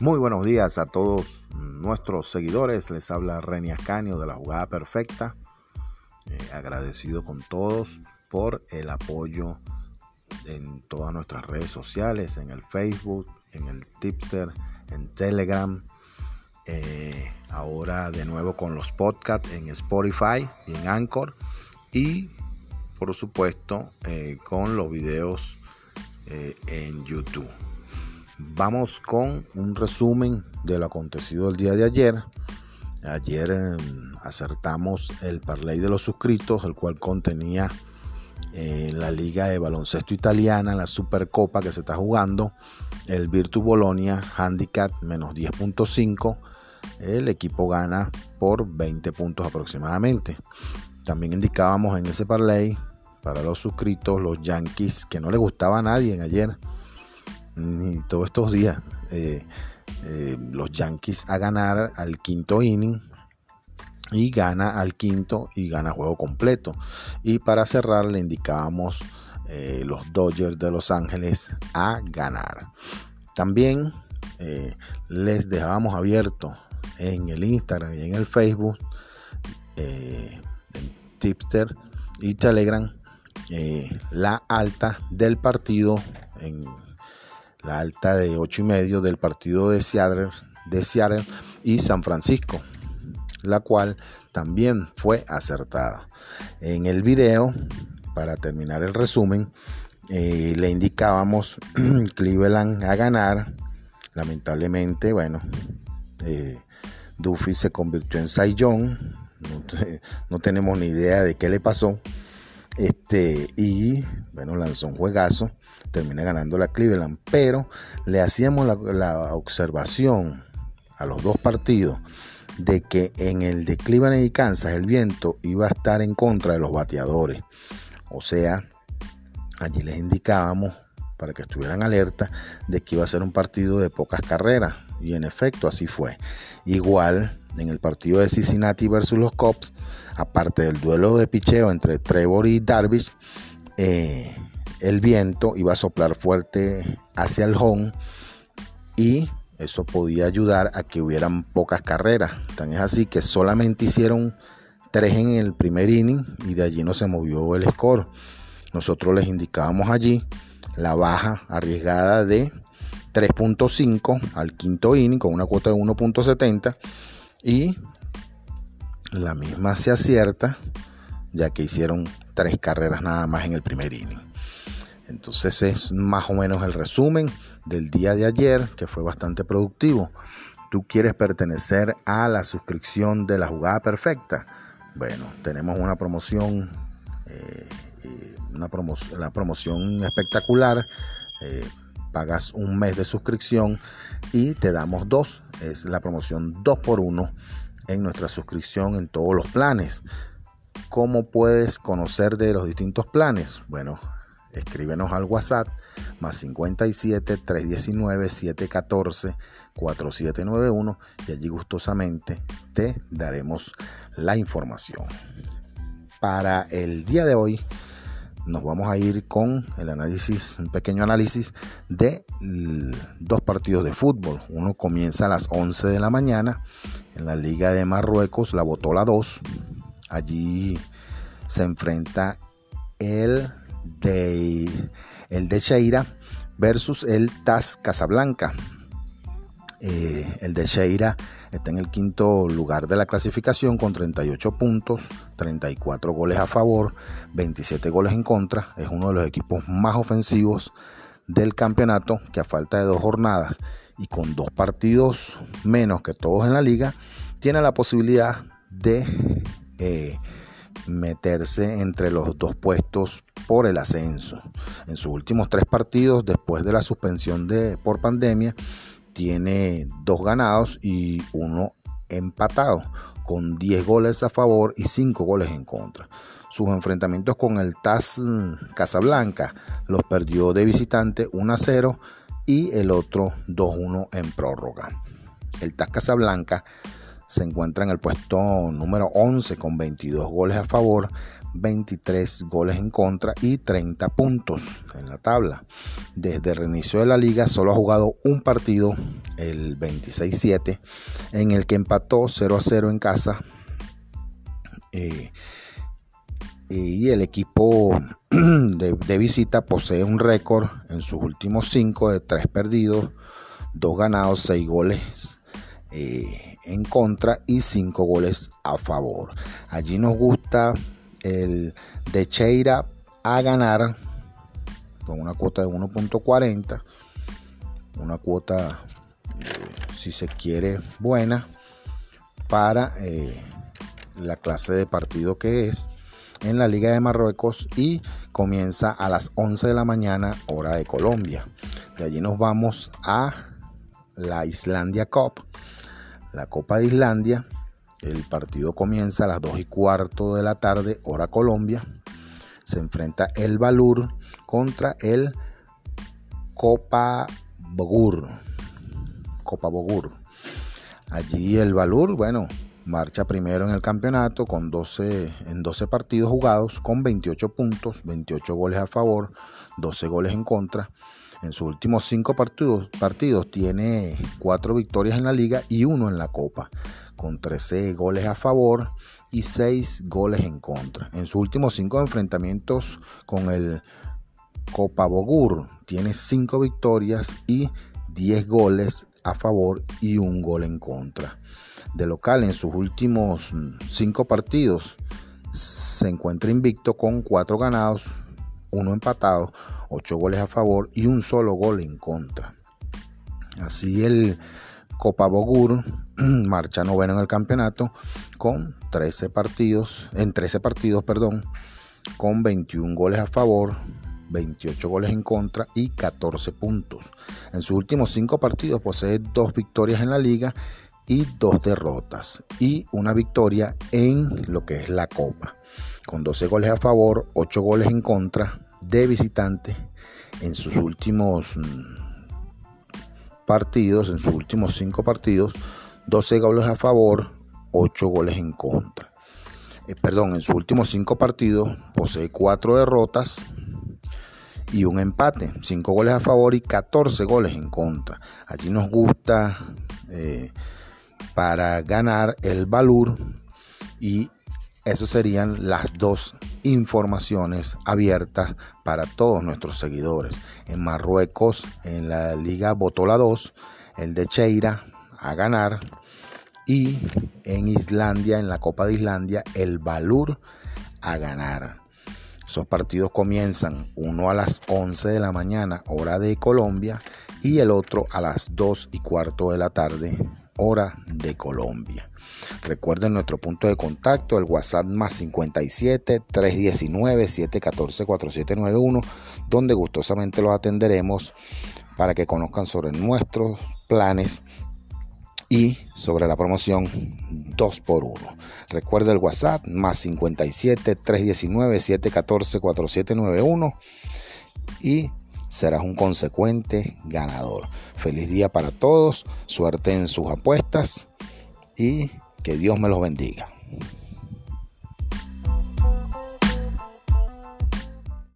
Muy buenos días a todos nuestros seguidores. Les habla Reni Ascanio de la Jugada Perfecta. Eh, agradecido con todos por el apoyo en todas nuestras redes sociales, en el Facebook, en el Tipster, en Telegram. Eh, ahora de nuevo con los podcasts en Spotify y en Anchor. Y por supuesto eh, con los videos en YouTube. Vamos con un resumen de lo acontecido el día de ayer. Ayer em, acertamos el parlay de los suscritos, el cual contenía eh, la liga de baloncesto italiana, la Supercopa que se está jugando, el Virtus Bolonia Handicap menos 10.5. El equipo gana por 20 puntos aproximadamente. También indicábamos en ese parlay para los suscritos los Yankees que no le gustaba a nadie en ayer todos estos días. Eh, eh, los Yankees a ganar al quinto inning y gana al quinto y gana juego completo. Y para cerrar le indicábamos eh, los Dodgers de Los Ángeles a ganar. También les dejábamos abierto en el Instagram y en el Facebook, en Tipster y Telegram, la alta del partido en la alta de 8 y medio del partido de Seattle, de Seattle y San Francisco, la cual también fue acertada. En el video, para terminar el resumen, eh, le indicábamos Cleveland a ganar. Lamentablemente, bueno, eh, Duffy se convirtió en Saiyón. No, no, tenemos ni idea de qué le pasó. Este, y bueno, lanzó un juegazo termina ganando la Cleveland, pero le hacíamos la, observación a los dos partidos de que en el de Cleveland y Kansas el viento iba a estar en contra de los bateadores. O sea, allí les indicábamos para que estuvieran alerta de que iba a ser un partido de pocas carreras. Y en efecto así fue. Igual en el partido de Cincinnati versus los Cubs, aparte del duelo de picheo entre Trevor y Darvish, eh, el viento iba a soplar fuerte hacia el home y eso podía ayudar a que hubieran pocas carreras. Tan es así que solamente hicieron tres en el primer inning y de allí no se movió el score. Nosotros les indicábamos allí la baja arriesgada de 3.5 al quinto inning con una cuota de 1.70 y la misma se acierta ya que hicieron tres carreras nada más en el primer inning. Entonces es más o menos el resumen del día de ayer, que fue bastante productivo. ¿Tú quieres pertenecer a la suscripción de la jugada perfecta? Bueno, tenemos una promoción, eh, una la promoción espectacular. Eh, pagas un mes de suscripción y te damos dos. Es la promoción 2 por 1 en nuestra suscripción en todos los planes. ¿Cómo puedes conocer de los distintos planes? Bueno, escríbenos al WhatsApp más 57 319 714 4791 y allí gustosamente te daremos la información. Para el día de hoy nos vamos a ir con el análisis, un pequeño análisis de dos partidos de fútbol. Uno comienza a las 11 de la mañana en la Liga de Marruecos, la Botola 2. Allí se enfrenta el de, el de Sheira versus el TAS Casablanca. Eh, el de Sheira está en el quinto lugar de la clasificación con 38 puntos, 34 goles a favor, 27 goles en contra. Es uno de los equipos más ofensivos del campeonato que a falta de dos jornadas y con dos partidos menos que todos en la liga, tiene la posibilidad de eh, meterse entre los dos puestos por el ascenso. En sus últimos tres partidos, después de la suspensión de, por pandemia, tiene dos ganados y uno empatado, con 10 goles a favor y 5 goles en contra. Sus enfrentamientos con el TAS Casablanca los perdió de visitante 1 a 0 y el otro 2-1 en prórroga. El TAS Casablanca se encuentra en el puesto número 11 con 22 goles a favor, 23 goles en contra y 30 puntos en la tabla. Desde el reinicio de la liga solo ha jugado un partido, el 26-7, en el que empató 0 a 0 en casa. Eh, y el equipo de, visita posee un récord en sus últimos 5 de 3 perdidos, 2 ganados, 6 goles eh, en contra y 5 goles a favor. Allí nos gusta el de Cheira a ganar con una cuota de 1.40, una cuota, eh, si se quiere, buena para eh, la clase de partido que es en la Liga de Marruecos y comienza a las 11 de la mañana hora de Colombia. De allí nos vamos a la Islandia Cup, la Copa de Islandia. El partido comienza a las 2 y cuarto de la tarde hora Colombia. Se enfrenta el Balur contra el Copa Bogur. Copa Bogur. Allí el Balur, bueno, marcha primero en el campeonato con 12, en 12 partidos jugados con 28 puntos, 28 goles a favor, 12 goles en contra. En sus últimos 5 partidos, partidos tiene 4 victorias en la liga y 1 en la copa, con 13 goles a favor y 6 goles en contra. En sus últimos 5 enfrentamientos con el Copa Bogur tiene 5 victorias y 10 goles a favor y 1 gol en contra de local en sus últimos cinco partidos se encuentra invicto con cuatro ganados, uno empatado, ocho goles a favor y un solo gol en contra. Así el Copa Bogur marcha noveno en el campeonato con 13 partidos, en 13 partidos, perdón, con 21 goles a favor, 28 goles en contra y 14 puntos. En sus últimos cinco partidos posee dos victorias en la liga y dos derrotas y una victoria en lo que es la Copa, con 12 goles a favor, 8 goles en contra de visitante en sus últimos mm, partidos, en sus últimos 5 partidos, 12 goles a favor, 8 goles en contra. Eh, perdón, en sus últimos 5 partidos posee 4 derrotas y un empate, 5 goles a favor y 14 goles en contra. Allí nos gusta eh, para ganar el Valur y esas serían las dos informaciones abiertas para todos nuestros seguidores. En Marruecos, en la Liga Botola 2, el de Cheira a ganar. Y en Islandia, en la Copa de Islandia, el Valur a ganar. Esos partidos comienzan uno a las 11 de la mañana, hora de Colombia, y el otro a las 2 y cuarto de la tarde, hora de Colombia. Recuerden nuestro punto de contacto, el WhatsApp más 57 319 714 4791, donde gustosamente los atenderemos para que conozcan sobre nuestros planes y sobre la promoción 2x1. Recuerda el WhatsApp más 57 319 714 4791 y serás un consecuente ganador. Feliz día para todos, suerte en sus apuestas y que Dios me los bendiga.